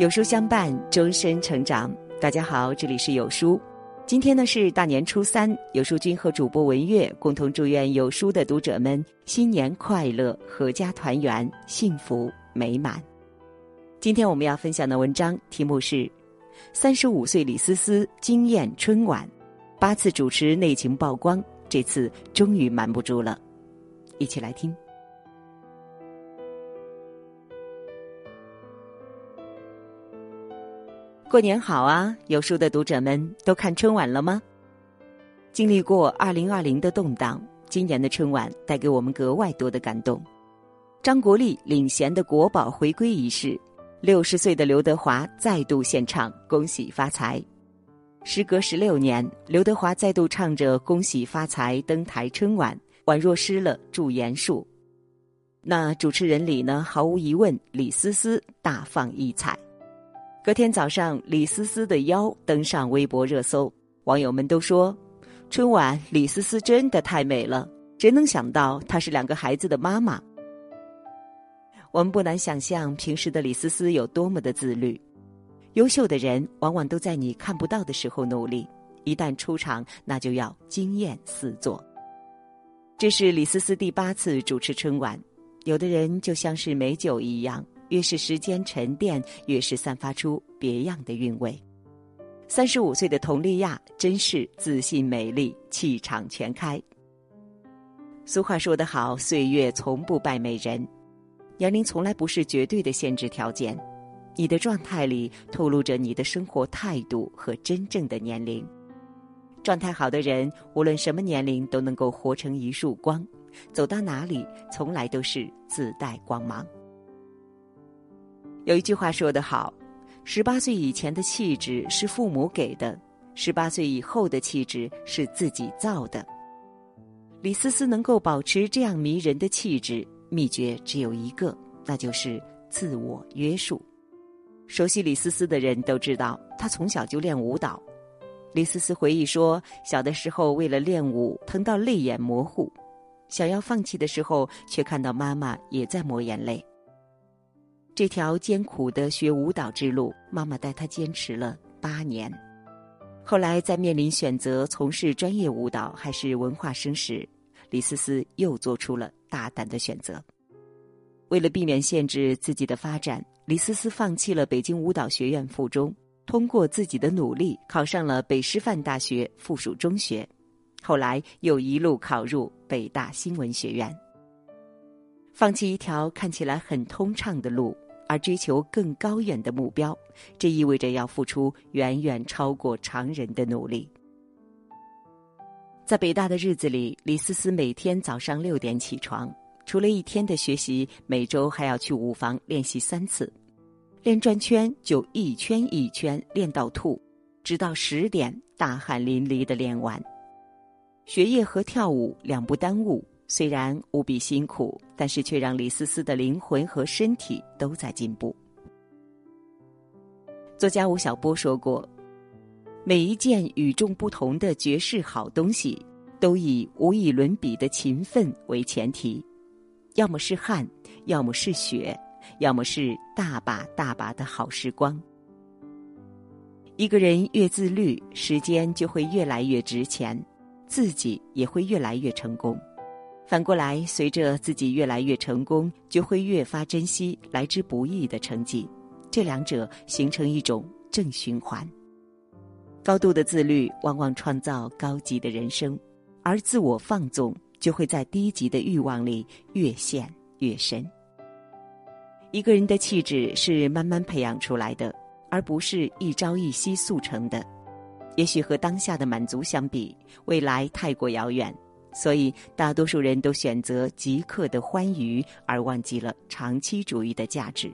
有书相伴，终身成长。大家好，这里是有书。今天呢是大年初三，有书君和主播文月共同祝愿有书的读者们新年快乐，阖家团圆，幸福美满。今天我们要分享的文章题目是：三十五岁李思思惊艳春晚，八次主持内情曝光，这次终于瞒不住了。一起来听。过年好啊！有书的读者们都看春晚了吗？经历过二零二零的动荡，今年的春晚带给我们格外多的感动。张国立领衔的国宝回归仪式，六十岁的刘德华再度献唱《恭喜发财》。时隔十六年，刘德华再度唱着《恭喜发财》登台春晚，宛若失了驻颜术。那主持人里呢？毫无疑问，李思思大放异彩。隔天早上，李思思的腰登上微博热搜，网友们都说：“春晚李思思真的太美了，谁能想到她是两个孩子的妈妈？”我们不难想象，平时的李思思有多么的自律。优秀的人往往都在你看不到的时候努力，一旦出场，那就要惊艳四座。这是李思思第八次主持春晚，有的人就像是美酒一样。越是时间沉淀，越是散发出别样的韵味。三十五岁的佟丽娅真是自信美丽，气场全开。俗话说得好，岁月从不败美人，年龄从来不是绝对的限制条件。你的状态里透露着你的生活态度和真正的年龄。状态好的人，无论什么年龄都能够活成一束光，走到哪里从来都是自带光芒。有一句话说得好：“十八岁以前的气质是父母给的，十八岁以后的气质是自己造的。”李思思能够保持这样迷人的气质，秘诀只有一个，那就是自我约束。熟悉李思思的人都知道，她从小就练舞蹈。李思思回忆说：“小的时候为了练舞，疼到泪眼模糊，想要放弃的时候，却看到妈妈也在抹眼泪。”这条艰苦的学舞蹈之路，妈妈带她坚持了八年。后来在面临选择从事专业舞蹈还是文化生时，李思思又做出了大胆的选择。为了避免限制自己的发展，李思思放弃了北京舞蹈学院附中，通过自己的努力考上了北师范大学附属中学，后来又一路考入北大新闻学院。放弃一条看起来很通畅的路，而追求更高远的目标，这意味着要付出远远超过常人的努力。在北大的日子里，李思思每天早上六点起床，除了一天的学习，每周还要去舞房练习三次，练转圈就一圈一圈练到吐，直到十点大汗淋漓的练完。学业和跳舞两不耽误。虽然无比辛苦，但是却让李思思的灵魂和身体都在进步。作家吴晓波说过：“每一件与众不同的绝世好东西，都以无以伦比的勤奋为前提，要么是汗，要么是血，要么是大把大把的好时光。一个人越自律，时间就会越来越值钱，自己也会越来越成功。”反过来，随着自己越来越成功，就会越发珍惜来之不易的成绩，这两者形成一种正循环。高度的自律往往创造高级的人生，而自我放纵就会在低级的欲望里越陷越深。一个人的气质是慢慢培养出来的，而不是一朝一夕速成的。也许和当下的满足相比，未来太过遥远。所以，大多数人都选择即刻的欢愉，而忘记了长期主义的价值。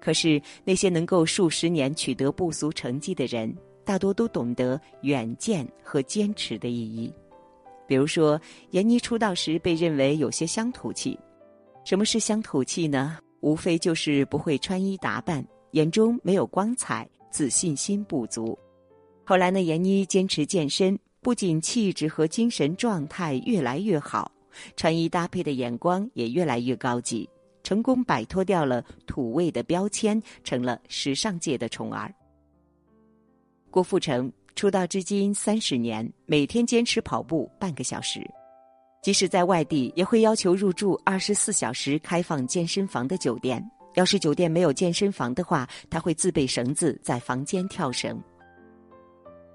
可是，那些能够数十年取得不俗成绩的人，大多都懂得远见和坚持的意义。比如说，闫妮出道时被认为有些乡土气。什么是乡土气呢？无非就是不会穿衣打扮，眼中没有光彩，自信心不足。后来呢，闫妮坚持健身。不仅气质和精神状态越来越好，穿衣搭配的眼光也越来越高级，成功摆脱掉了土味的标签，成了时尚界的宠儿。郭富城出道至今三十年，每天坚持跑步半个小时，即使在外地，也会要求入住二十四小时开放健身房的酒店。要是酒店没有健身房的话，他会自备绳子在房间跳绳。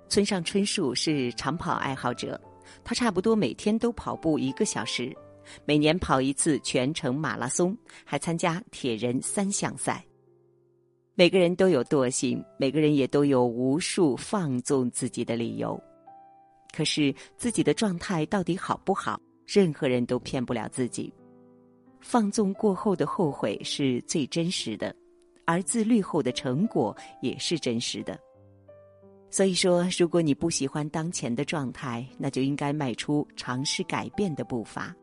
村上春树是长跑爱好者，他差不多每天都跑步一个小时，每年跑一次全程马拉松，还参加铁人三项赛。每个人都有惰性，每个人也都有无数放纵自己的理由。可是自己的状态到底好不好，任何人都骗不了自己。放纵过后的后悔是最真实的，而自律后的成果也是真实的。所以说，如果你不喜欢当前的状态，那就应该迈出尝试改变的步伐。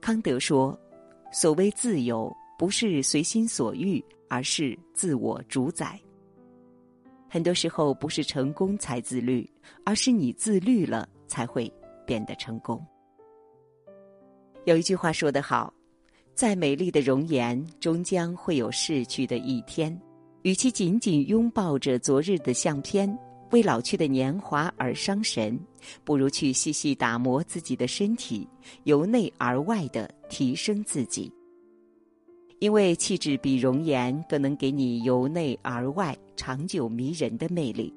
康德说：“所谓自由，不是随心所欲，而是自我主宰。”很多时候，不是成功才自律，而是你自律了，才会变得成功。有一句话说得好：“再美丽的容颜，终将会有逝去的一天。与其紧紧拥抱着昨日的相片，为老去的年华而伤神，不如去细细打磨自己的身体，由内而外的提升自己。因为气质比容颜更能给你由内而外长久迷人的魅力。”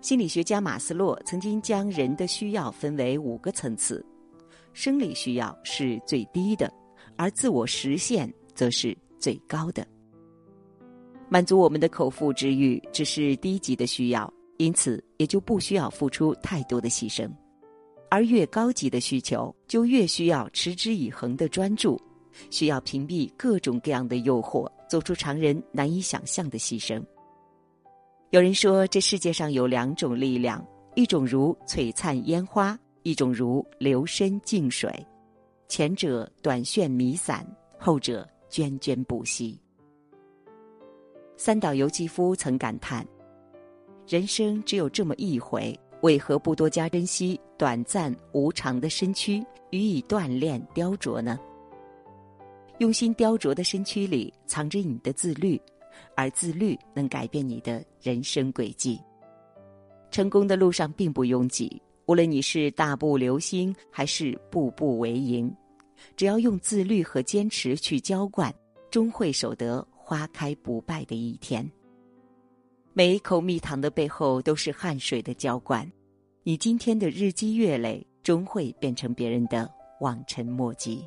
心理学家马斯洛曾经将人的需要分为五个层次。生理需要是最低的，而自我实现则是最高的。满足我们的口腹之欲只是低级的需要，因此也就不需要付出太多的牺牲；而越高级的需求，就越需要持之以恒的专注，需要屏蔽各种各样的诱惑，做出常人难以想象的牺牲。有人说，这世界上有两种力量，一种如璀璨烟花。一种如流深静水，前者短炫弥散，后者涓涓不息。三岛由纪夫曾感叹：“人生只有这么一回，为何不多加珍惜短暂无常的身躯，予以锻炼雕琢呢？”用心雕琢的身躯里，藏着你的自律，而自律能改变你的人生轨迹。成功的路上并不拥挤。无论你是大步流星还是步步为营，只要用自律和坚持去浇灌，终会守得花开不败的一天。每一口蜜糖的背后都是汗水的浇灌，你今天的日积月累，终会变成别人的望尘莫及。